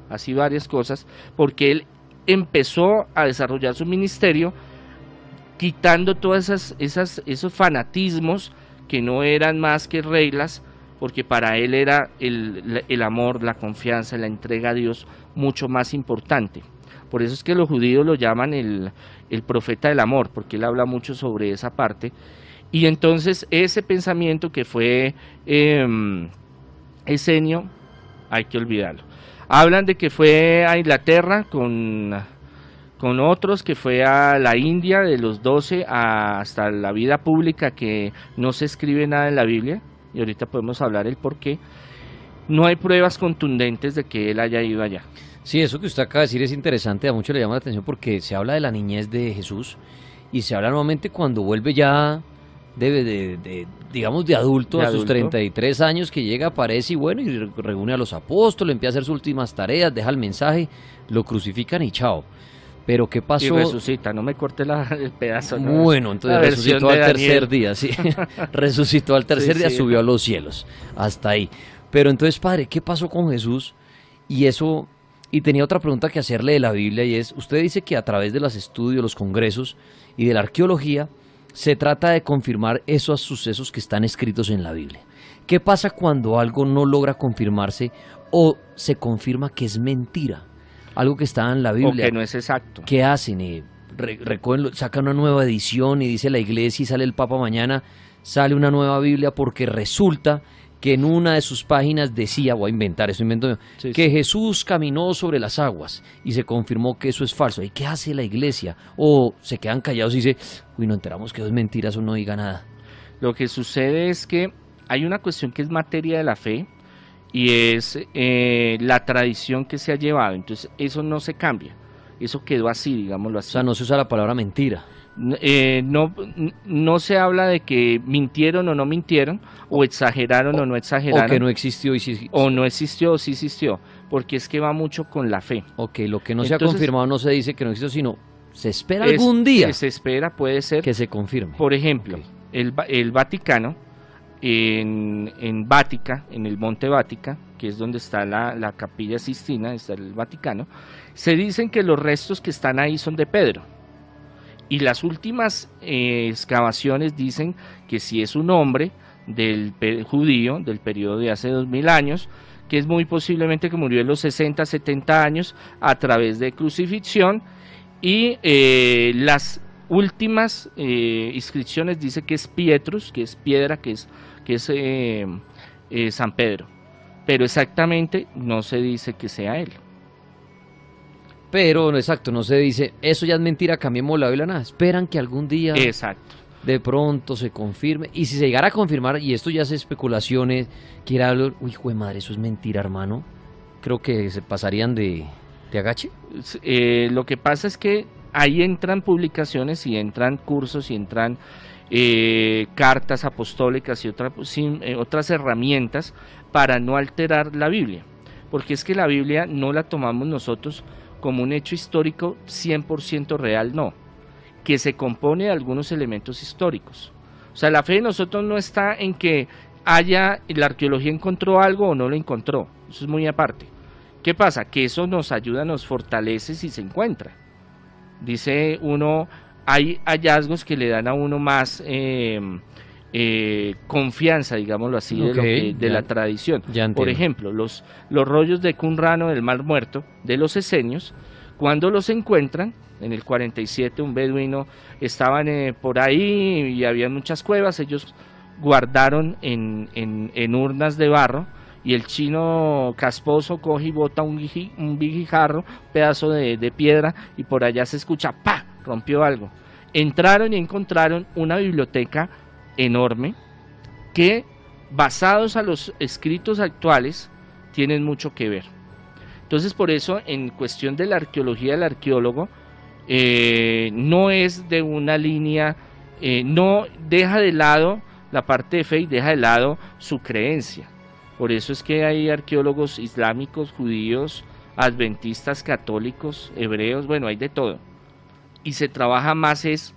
Así varias cosas, porque él empezó a desarrollar su ministerio quitando todas esas, esos fanatismos que no eran más que reglas, porque para él era el, el, amor, la confianza, la entrega a Dios mucho más importante. Por eso es que los judíos lo llaman el, el profeta del amor, porque él habla mucho sobre esa parte. Y entonces ese pensamiento que fue eh, hay que olvidarlo. Hablan de que fue a Inglaterra con con otros que fue a la India de los 12 hasta la vida pública que no se escribe nada en la Biblia y ahorita podemos hablar el por qué. No hay pruebas contundentes de que él haya ido allá. Sí, eso que usted acaba de decir es interesante, a muchos le llama la atención porque se habla de la niñez de Jesús y se habla nuevamente cuando vuelve ya de, de, digamos, de adulto a sus 33 años que llega, aparece y bueno, y reúne a los apóstoles, empieza a hacer sus últimas tareas, deja el mensaje, lo crucifican y chao. Pero ¿qué pasó? Y resucita, no me corte el pedazo. Bueno, entonces resucitó al tercer día, sí. resucitó al tercer día, subió a los cielos. Hasta ahí. Pero entonces, padre, ¿qué pasó con Jesús? Y eso, y tenía otra pregunta que hacerle de la Biblia y es, usted dice que a través de los estudios, los congresos y de la arqueología, se trata de confirmar esos sucesos que están escritos en la Biblia. ¿Qué pasa cuando algo no logra confirmarse o se confirma que es mentira? Algo que está en la Biblia. O que no es exacto. ¿Qué hacen? Eh, sacan una nueva edición y dice la iglesia y sale el Papa mañana, sale una nueva Biblia porque resulta que en una de sus páginas decía, voy a inventar eso, invento que Jesús caminó sobre las aguas y se confirmó que eso es falso. ¿Y qué hace la iglesia? O se quedan callados y dice, uy, no enteramos que eso es mentira, eso no diga nada. Lo que sucede es que hay una cuestión que es materia de la fe, y es eh, la tradición que se ha llevado. Entonces eso no se cambia, eso quedó así, digámoslo así. O sea, no se usa la palabra mentira. Eh, no, no se habla de que mintieron o no mintieron, o exageraron o, no exageraron. O que no existió y sí existió. O no existió o sí existió, porque es que va mucho con la fe. Ok, lo que no se ha confirmado no se dice que no existió, sino se espera algún día. se espera, puede ser. Que se confirme. Por ejemplo, el, el, Vaticano, en, en Vática, en el Monte Vática, que es donde está la, la capilla Sistina, está el Vaticano, se dicen que los restos que están ahí son de Pedro. Y las últimas eh, excavaciones dicen que si es un hombre del judío del periodo de hace dos mil años, que es muy posiblemente que murió en los 60, 70 años a través de crucifixión y eh, las últimas eh, inscripciones dice que es Pietrus, que es piedra, que es, que es San Pedro, pero exactamente no se dice que sea él. Pero, exacto, no se dice, eso ya es mentira, cambiemos la Biblia, nada. Esperan que algún día exacto. de pronto se confirme. Y si se llegara a confirmar, y esto ya es especulaciones, quiera hablar, uy, hijo de madre, eso es mentira, hermano. Creo que se pasarían de, de agache. Eh, lo que pasa es que ahí entran publicaciones y entran cursos y entran eh, cartas apostólicas y eh, otras herramientas para no alterar la Biblia. Porque es que la Biblia no la tomamos nosotros como un hecho histórico 100% real, no, que se compone de algunos elementos históricos. O sea, la fe de nosotros no está en que haya, la arqueología encontró algo o no lo encontró, eso es muy aparte. ¿Qué pasa? Que eso nos ayuda, nos fortalece si se encuentra. Dice uno, hay hallazgos que le dan a uno más eh, eh, confianza, digámoslo así, de, la tradición. Por ejemplo, los, los rollos de Qumrano del Mar Muerto de los esenios, cuando los encuentran, en el 47 un beduino estaban eh, por ahí y había muchas cuevas, ellos guardaron en, en, urnas de barro y el chino casposo coge y bota un, vigijarro, pedazo de, piedra y por allá se escucha ¡pa! rompió algo. Entraron y encontraron una biblioteca enorme que basados a los escritos actuales tienen mucho que ver. Entonces por eso en cuestión de la arqueología del arqueólogo eh, no es de una línea, eh, no deja de lado la parte de fe y deja de lado su creencia. Por eso es que hay arqueólogos islámicos, judíos, adventistas, católicos, hebreos, bueno, hay de todo. Y se trabaja más es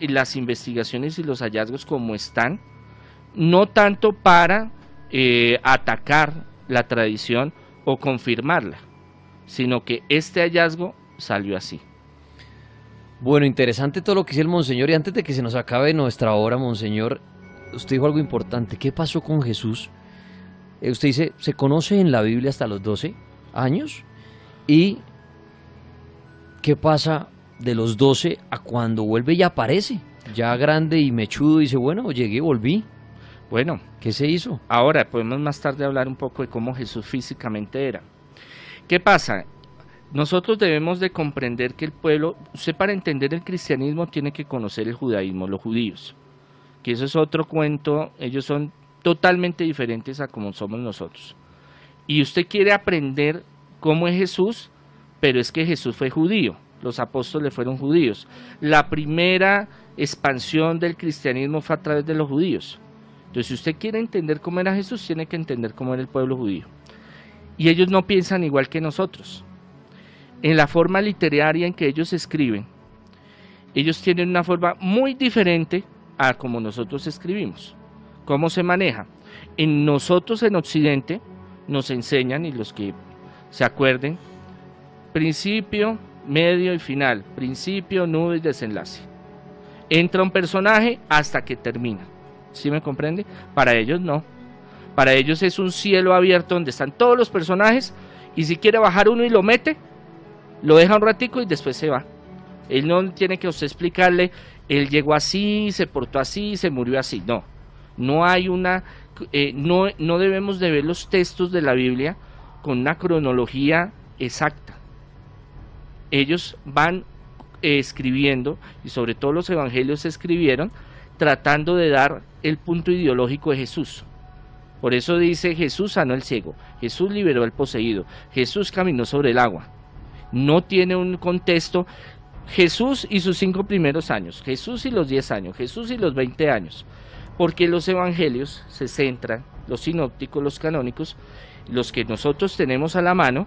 las investigaciones y los hallazgos como están, no tanto para eh, atacar la tradición o confirmarla, sino que este hallazgo salió así. Bueno, interesante todo lo que dice el Monseñor. Y antes de que se nos acabe nuestra hora, Monseñor, usted dijo algo importante. ¿Qué pasó con Jesús? Eh, usted dice, se conoce en la Biblia hasta los 12 años. ¿Y qué pasa de los 12 a cuando vuelve y aparece, ya grande y mechudo, dice, bueno, llegué, volví. Bueno, ¿qué se hizo? Ahora podemos más tarde hablar un poco de cómo Jesús físicamente era. ¿Qué pasa? Nosotros debemos de comprender que el pueblo, usted para entender el cristianismo tiene que conocer el judaísmo, los judíos, que eso es otro cuento, ellos son totalmente diferentes a como somos nosotros. Y usted quiere aprender cómo es Jesús, pero es que Jesús fue judío los apóstoles fueron judíos. La primera expansión del cristianismo fue a través de los judíos. Entonces, si usted quiere entender cómo era Jesús, tiene que entender cómo era el pueblo judío. Y ellos no piensan igual que nosotros. En la forma literaria en que ellos escriben, ellos tienen una forma muy diferente a como nosotros escribimos. ¿Cómo se maneja? En nosotros en Occidente nos enseñan, y los que se acuerden, principio, medio y final, principio, nudo y desenlace. Entra un personaje hasta que termina. ¿Sí me comprende? Para ellos no. Para ellos es un cielo abierto donde están todos los personajes y si quiere bajar uno y lo mete, lo deja un ratico y después se va. Él no tiene que usted explicarle, él llegó así, se portó así, se murió así. No, no hay una, eh, no, no debemos de ver los textos de la Biblia con una cronología exacta ellos van eh, escribiendo, y sobre todo los evangelios se escribieron, tratando de dar el punto ideológico de Jesús. Por eso dice Jesús sanó el ciego, Jesús liberó al poseído, Jesús caminó sobre el agua. No tiene un contexto, Jesús y sus cinco primeros años, Jesús y los diez años, Jesús y los veinte años, porque los evangelios se centran, los sinópticos, los canónicos, los que nosotros tenemos a la mano,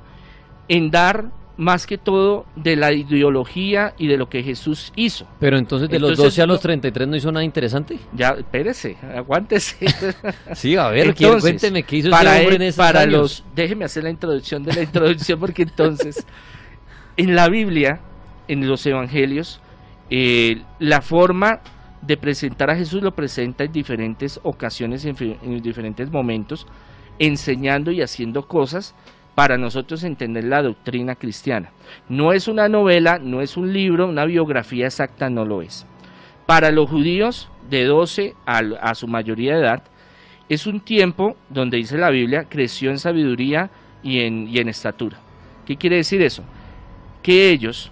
en dar más que todo de la ideología y de lo que Jesús hizo. Pero entonces de los 12 a los 33 no hizo nada interesante. Ya, espérese, aguántese. sí, a ver, cuénteme qué hizo para ese en esos para los Déjeme hacer la introducción de la introducción porque entonces en la Biblia, en los evangelios, eh, la forma de presentar a Jesús lo presenta en diferentes ocasiones, en, en diferentes momentos, enseñando y haciendo cosas para nosotros entender la doctrina cristiana. No es una novela, no es un libro, una biografía exacta, no lo es. Para los judíos de 12 a, su mayoría de edad, es un tiempo donde dice la Biblia, creció en sabiduría y en, y en estatura. ¿Qué quiere decir eso? Que ellos,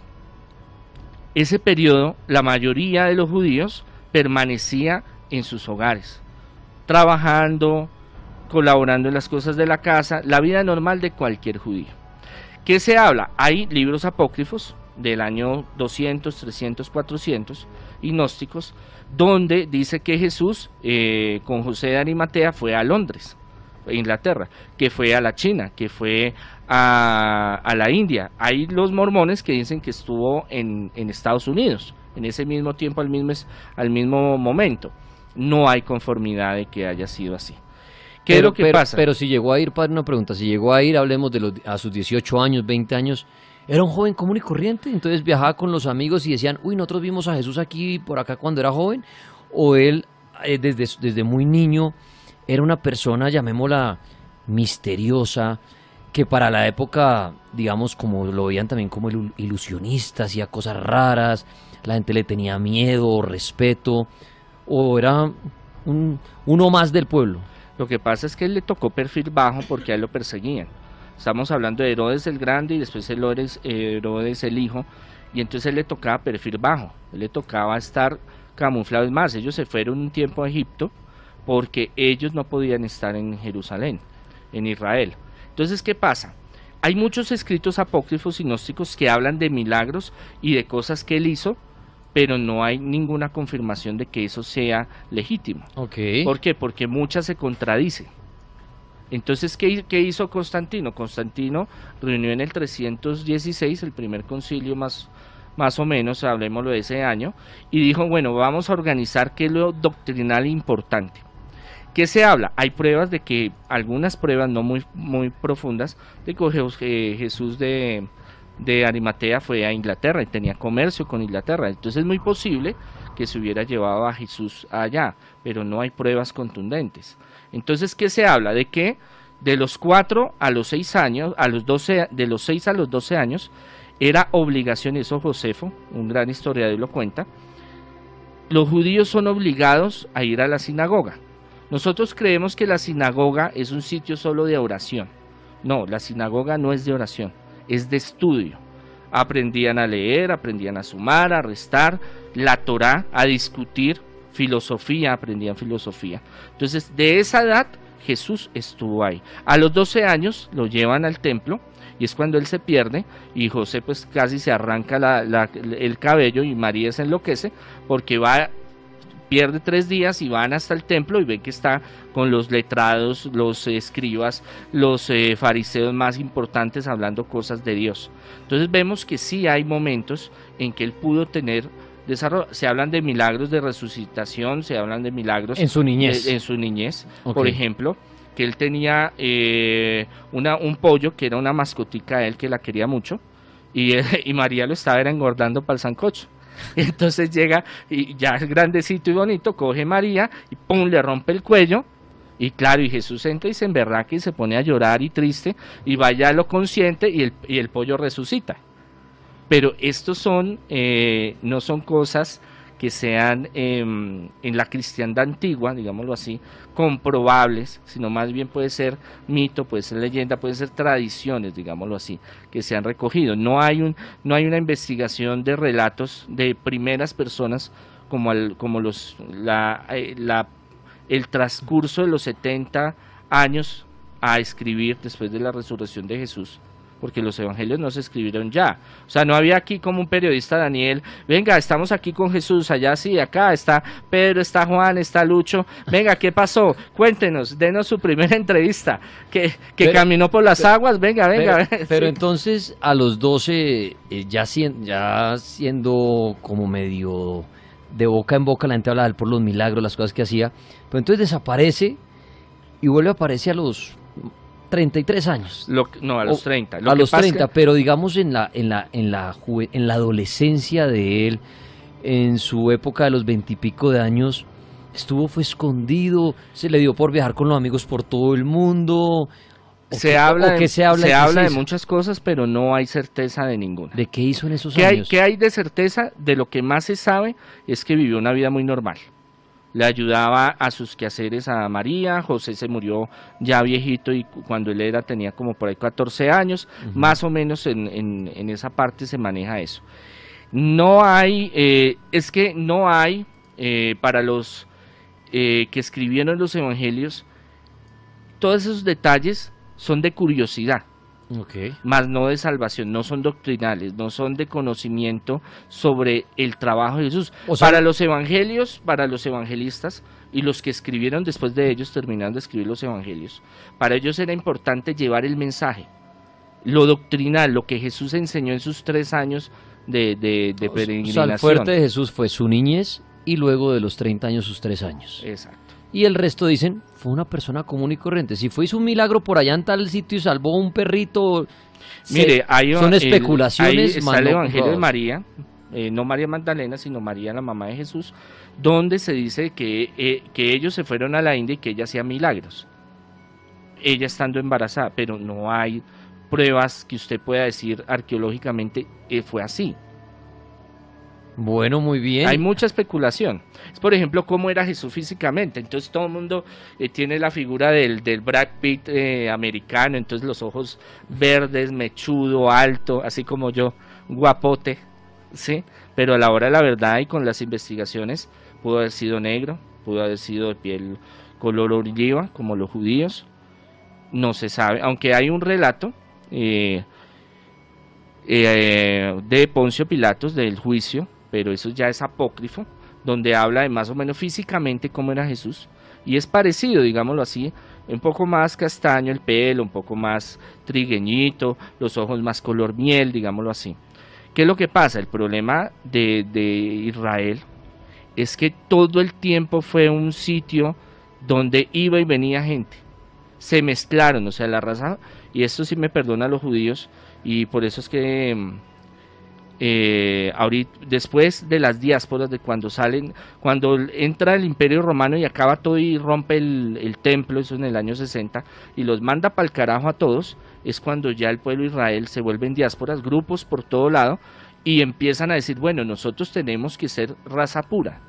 ese periodo, la mayoría de los judíos permanecía en sus hogares, trabajando, colaborando en las cosas de la casa, la vida normal de cualquier judío. ¿Qué se habla? Hay libros apócrifos del año 200, 300, 400 y gnósticos, donde dice que Jesús eh, con José de Arimatea fue a Londres, Inglaterra, que fue a la China, que fue a, la India. Hay los mormones que dicen que estuvo en, Estados Unidos, en ese mismo tiempo, al mismo, al mismo momento. No hay conformidad de que haya sido así. ¿Qué pero, es lo que pasa? Pero si llegó a ir, para una pregunta, si llegó a ir, hablemos de los, a sus 18 años, 20 años, era un joven común y corriente, entonces viajaba con los amigos y decían, uy, nosotros vimos a Jesús aquí por acá cuando era joven, o él eh, desde, desde muy niño era una persona, llamémosla, misteriosa, que para la época, digamos, como lo veían también como el ilusionista, hacía cosas raras, la gente le tenía miedo, respeto, o era un, uno más del pueblo. Lo que pasa es que él le tocó perfil bajo porque a él lo perseguían. Estamos hablando de Herodes el Grande y después Herodes, Herodes el Hijo. Y entonces él le tocaba perfil bajo. Él le tocaba estar camuflado. Es más, ellos se fueron un tiempo a Egipto porque ellos no podían estar en Jerusalén, en Israel. Entonces, ¿qué pasa? Hay muchos escritos apócrifos y gnósticos que hablan de milagros y de cosas que él hizo, pero no hay ninguna confirmación de que eso sea legítimo. Okay. ¿Por qué? Porque muchas se contradicen. Entonces, ¿qué, ¿qué, hizo Constantino? Constantino reunió en el 316, el primer concilio más, más o menos, hablemoslo de ese año, y dijo, bueno, vamos a organizar qué es lo doctrinal importante. ¿Qué se habla? Hay pruebas de que, algunas pruebas no muy, muy profundas, de que Jesús de, de Arimatea fue a Inglaterra y tenía comercio con Inglaterra. Entonces es muy posible que se hubiera llevado a Jesús allá, pero no hay pruebas contundentes. Entonces, ¿qué se habla? De que de los 4 a los 6 años, a los 12, de los 6 a los 12 años, era obligación, eso Josefo, un gran historiador lo cuenta, los judíos son obligados a ir a la sinagoga. Nosotros creemos que la sinagoga es un sitio solo de oración. No, la sinagoga no es de oración es de estudio. Aprendían a leer, aprendían a sumar, a restar, la Torah, a discutir, filosofía, aprendían filosofía. Entonces, de esa edad, Jesús estuvo ahí. A los 12 años lo llevan al templo y es cuando él se pierde y José pues casi se arranca el cabello y María se enloquece porque va pierde tres días y van hasta el templo y ven que está con los letrados, los escribas, los eh, fariseos más importantes hablando cosas de Dios. Entonces vemos que sí hay momentos en que él pudo tener desarrollo. Se hablan de milagros de resucitación, se hablan de milagros en su niñez. en su niñez, por ejemplo que él tenía eh, una, un pollo que era una mascotica de él que la quería mucho y, y María lo estaba engordando para el sancocho. Entonces llega y ya es grandecito y bonito, coge María y pum, le rompe el cuello. Y claro, y Jesús entra y se emberraca y se pone a llorar y triste y vaya lo consciente y el, y el pollo resucita. Pero estos son, eh, no son cosas que sean em, en la cristiandad antigua, digámoslo así, comprobables, sino más bien puede ser mito, puede ser leyenda, puede ser tradiciones, digámoslo así, que se han recogido. No hay, un, no hay una investigación de relatos de primeras personas como, como los, la, eh, la, el transcurso de los 70 años a escribir después de la resurrección de Jesús porque los evangelios no se escribieron ya. O sea, no había aquí como un periodista Daniel, venga, estamos aquí con Jesús, allá sí, acá está Pedro, está Juan, está Lucho, venga, ¿qué pasó? Cuéntenos, denos su primera entrevista, que, que caminó por las aguas, venga, venga. Pero, entonces a los 12, eh, ya, ya siendo como medio de boca en boca, la gente hablaba por los milagros, las cosas que hacía, pero entonces desaparece y vuelve a aparecer a los 33 años. no, a los 30. a los 30, pero digamos en la, en, la, en, la en la adolescencia de él, en su época de los veintipico de años, estuvo, fue escondido, se le dio por viajar con los amigos por todo el mundo. Se habla, de, se habla, se habla de muchas cosas, pero no hay certeza de ninguna. ¿De qué hizo en esos ¿Qué años? Hay, ¿Qué hay de certeza? De lo que más se sabe es que vivió una vida muy normal le ayudaba a sus quehaceres a María, José se murió ya viejito y cuando él era tenía como por ahí 14 años, más o menos en, en, esa parte se maneja eso. No hay, eh, es que no hay eh, para los eh, que escribieron los evangelios, todos esos detalles son de curiosidad. Okay. Más no de salvación, no son doctrinales, no son de conocimiento sobre el trabajo de Jesús. para los evangelios, para los evangelistas y los que escribieron después de ellos, terminaron de escribir los evangelios, para ellos era importante llevar el mensaje, lo doctrinal, lo que Jesús enseñó en sus tres años de, de, peregrinación. el fuerte de Jesús fue su niñez y luego de los 30 años sus tres años. Exacto. Y el resto dicen, fue una persona común y corriente. Si fue hizo un milagro por allá en tal sitio y salvó un perrito. Mire, hay, son especulaciones. ahí está el Evangelio de María, eh, no María Magdalena, sino María, la mamá de Jesús, donde se dice que, eh, que ellos se fueron a la India y que ella hacía milagros. Ella estando embarazada, pero no hay pruebas que usted pueda decir arqueológicamente eh, fue así. Bueno, muy bien. Hay mucha especulación. Es, por ejemplo, cómo era Jesús físicamente. Entonces todo el mundo eh, tiene la figura del, del Brad Pitt eh, americano, entonces los ojos verdes, mechudo, alto, así como yo, guapote, ¿sí? Pero a la hora de la verdad y con las investigaciones, pudo haber sido negro, pudo haber sido de piel color oliva, como los judíos, no se sabe, aunque hay un relato eh, de Poncio Pilatos del juicio pero eso ya es apócrifo, donde habla de más o menos físicamente cómo era Jesús. Y es parecido, digámoslo así, un poco más castaño el pelo, un poco más trigueñito, los ojos más color miel, digámoslo así. ¿Qué es lo que pasa? El problema de, Israel es que todo el tiempo fue un sitio donde iba y venía gente. Se mezclaron, o sea, la raza, y esto sí me perdona a los judíos, y por eso es que mm, eh, ahorita, después de las diásporas, de cuando salen, cuando entra el imperio romano y acaba todo y rompe el, templo, eso en el año 60, y los manda para el carajo a todos, es cuando ya el pueblo de Israel se vuelve en diásporas, grupos por todo lado, y empiezan a decir, bueno, nosotros tenemos que ser raza pura,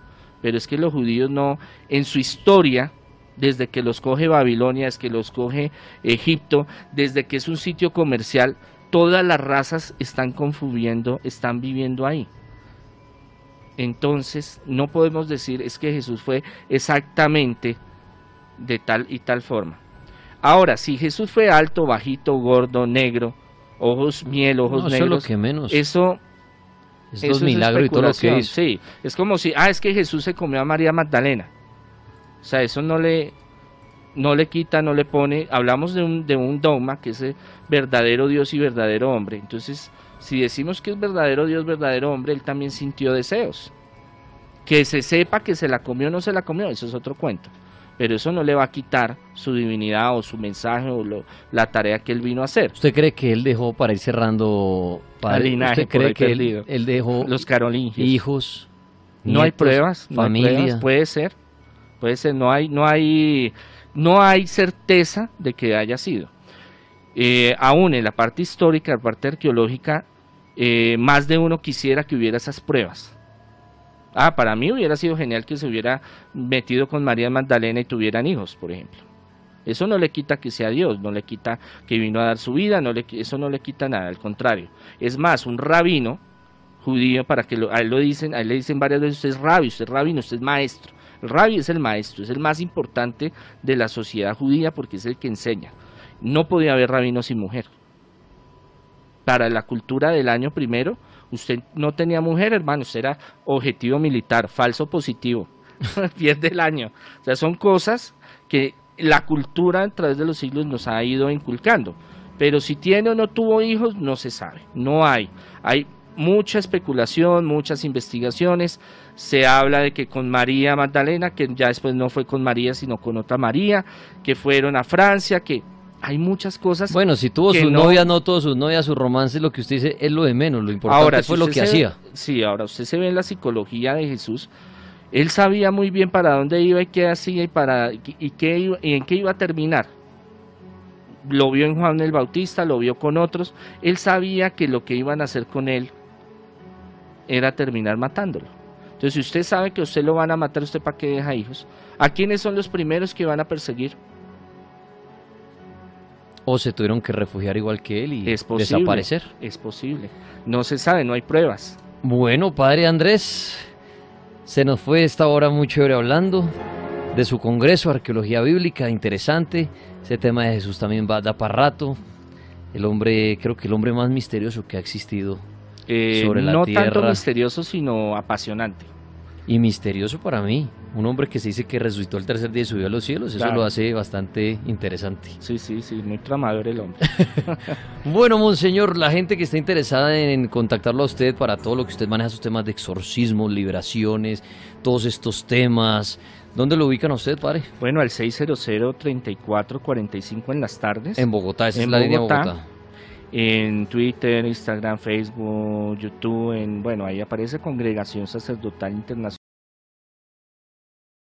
pero es que los judíos no, en su historia, desde que los coge Babilonia, desde que los coge Egipto, desde que es un sitio comercial, todas las razas están confundiendo, están viviendo ahí. Entonces, no podemos decir es que Jesús fue exactamente de tal y tal forma. Ahora, si Jesús fue alto, bajito, gordo, negro, ojos miel, ojos negros, eso es lo que menos. Eso es los milagros y todo lo que hizo. Sí, es como si, ah, es que Jesús se comió a María Magdalena. O sea, eso no le, no le quita, no le pone. Hablamos de un, de un dogma que es verdadero Dios y verdadero hombre. Entonces, si decimos que es verdadero Dios, verdadero hombre, él también sintió deseos. Que se sepa que se la comió o no se la comió, eso es otro cuento. Pero eso no le va a quitar su divinidad o su mensaje o la tarea que él vino a hacer. ¿Usted cree que él dejó, para ir cerrando, para ¿usted cree que él, dejó los carolingios, hijos, no hay pruebas, familia, puede ser, puede ser, no hay, no hay no hay certeza de que haya sido. Eh, aún en la parte histórica, la parte arqueológica, eh, más de uno quisiera que hubiera esas pruebas. Ah, para mí hubiera sido genial que se hubiera metido con María Magdalena y tuvieran hijos, por ejemplo. Eso no le quita que sea Dios, no le quita que vino a dar su vida, no le, eso no le quita nada, al contrario. Es más, un rabino judío, para que a él lo dicen, a él le dicen varias veces, usted es rabino, usted es rabino, usted es maestro. Rabí es el maestro, es el más importante de la sociedad judía porque es el que enseña. No podía haber rabino sin mujer. para la cultura del año primero, usted no tenía mujer, hermano, usted era objetivo militar, falso positivo, pierde el año. O sea, son cosas que la cultura a través de los siglos nos ha ido inculcando. Pero si tiene o no tuvo hijos, no se sabe, no hay. Hay mucha especulación, muchas investigaciones. Se habla de que con María Magdalena, que ya después no fue con María, sino con otra María, que fueron a Francia, que hay muchas cosas. Bueno, si tuvo su novia, no tuvo su novia, su romance, lo que usted dice es lo de menos. Lo importante ahora, fue lo que hacía. sí, ahora usted se ve en la psicología de Jesús. Él sabía muy bien para dónde iba y qué hacía y, para, y, qué, y en qué iba a terminar lo vio en Juan el Bautista, lo vio con otros, él sabía que lo que iban a hacer con él era terminar matándolo. Entonces, si usted sabe que usted lo van a matar, ¿usted para qué deja hijos? ¿A quiénes son los primeros que van a perseguir? O se tuvieron que refugiar igual que él y desaparecer. Es posible. No se sabe, no hay pruebas. Bueno, padre Andrés, se nos fue esta hora muy chévere hablando de su congreso, arqueología bíblica, interesante. Ese tema de Jesús también va, da para rato. El hombre, creo que el hombre más misterioso que ha existido eh, sobre la tierra. No tanto misterioso, sino apasionante. Y misterioso para mí. Un hombre que se dice que resucitó el tercer día y subió a los cielos. Eso lo hace bastante interesante. Sí, sí, sí. Muy tramador el hombre. bueno, monseñor, la gente que está interesada en contactarlo a usted para todo lo que usted maneja, sus temas de exorcismo, liberaciones, todos estos temas, ¿Dónde lo ubican a usted, padre? Bueno, al 600-3445 en las tardes. En Bogotá, esa es la línea Bogotá. En Twitter, Instagram, Facebook, YouTube, en, bueno, ahí aparece Congregación Sacerdotal Internacional.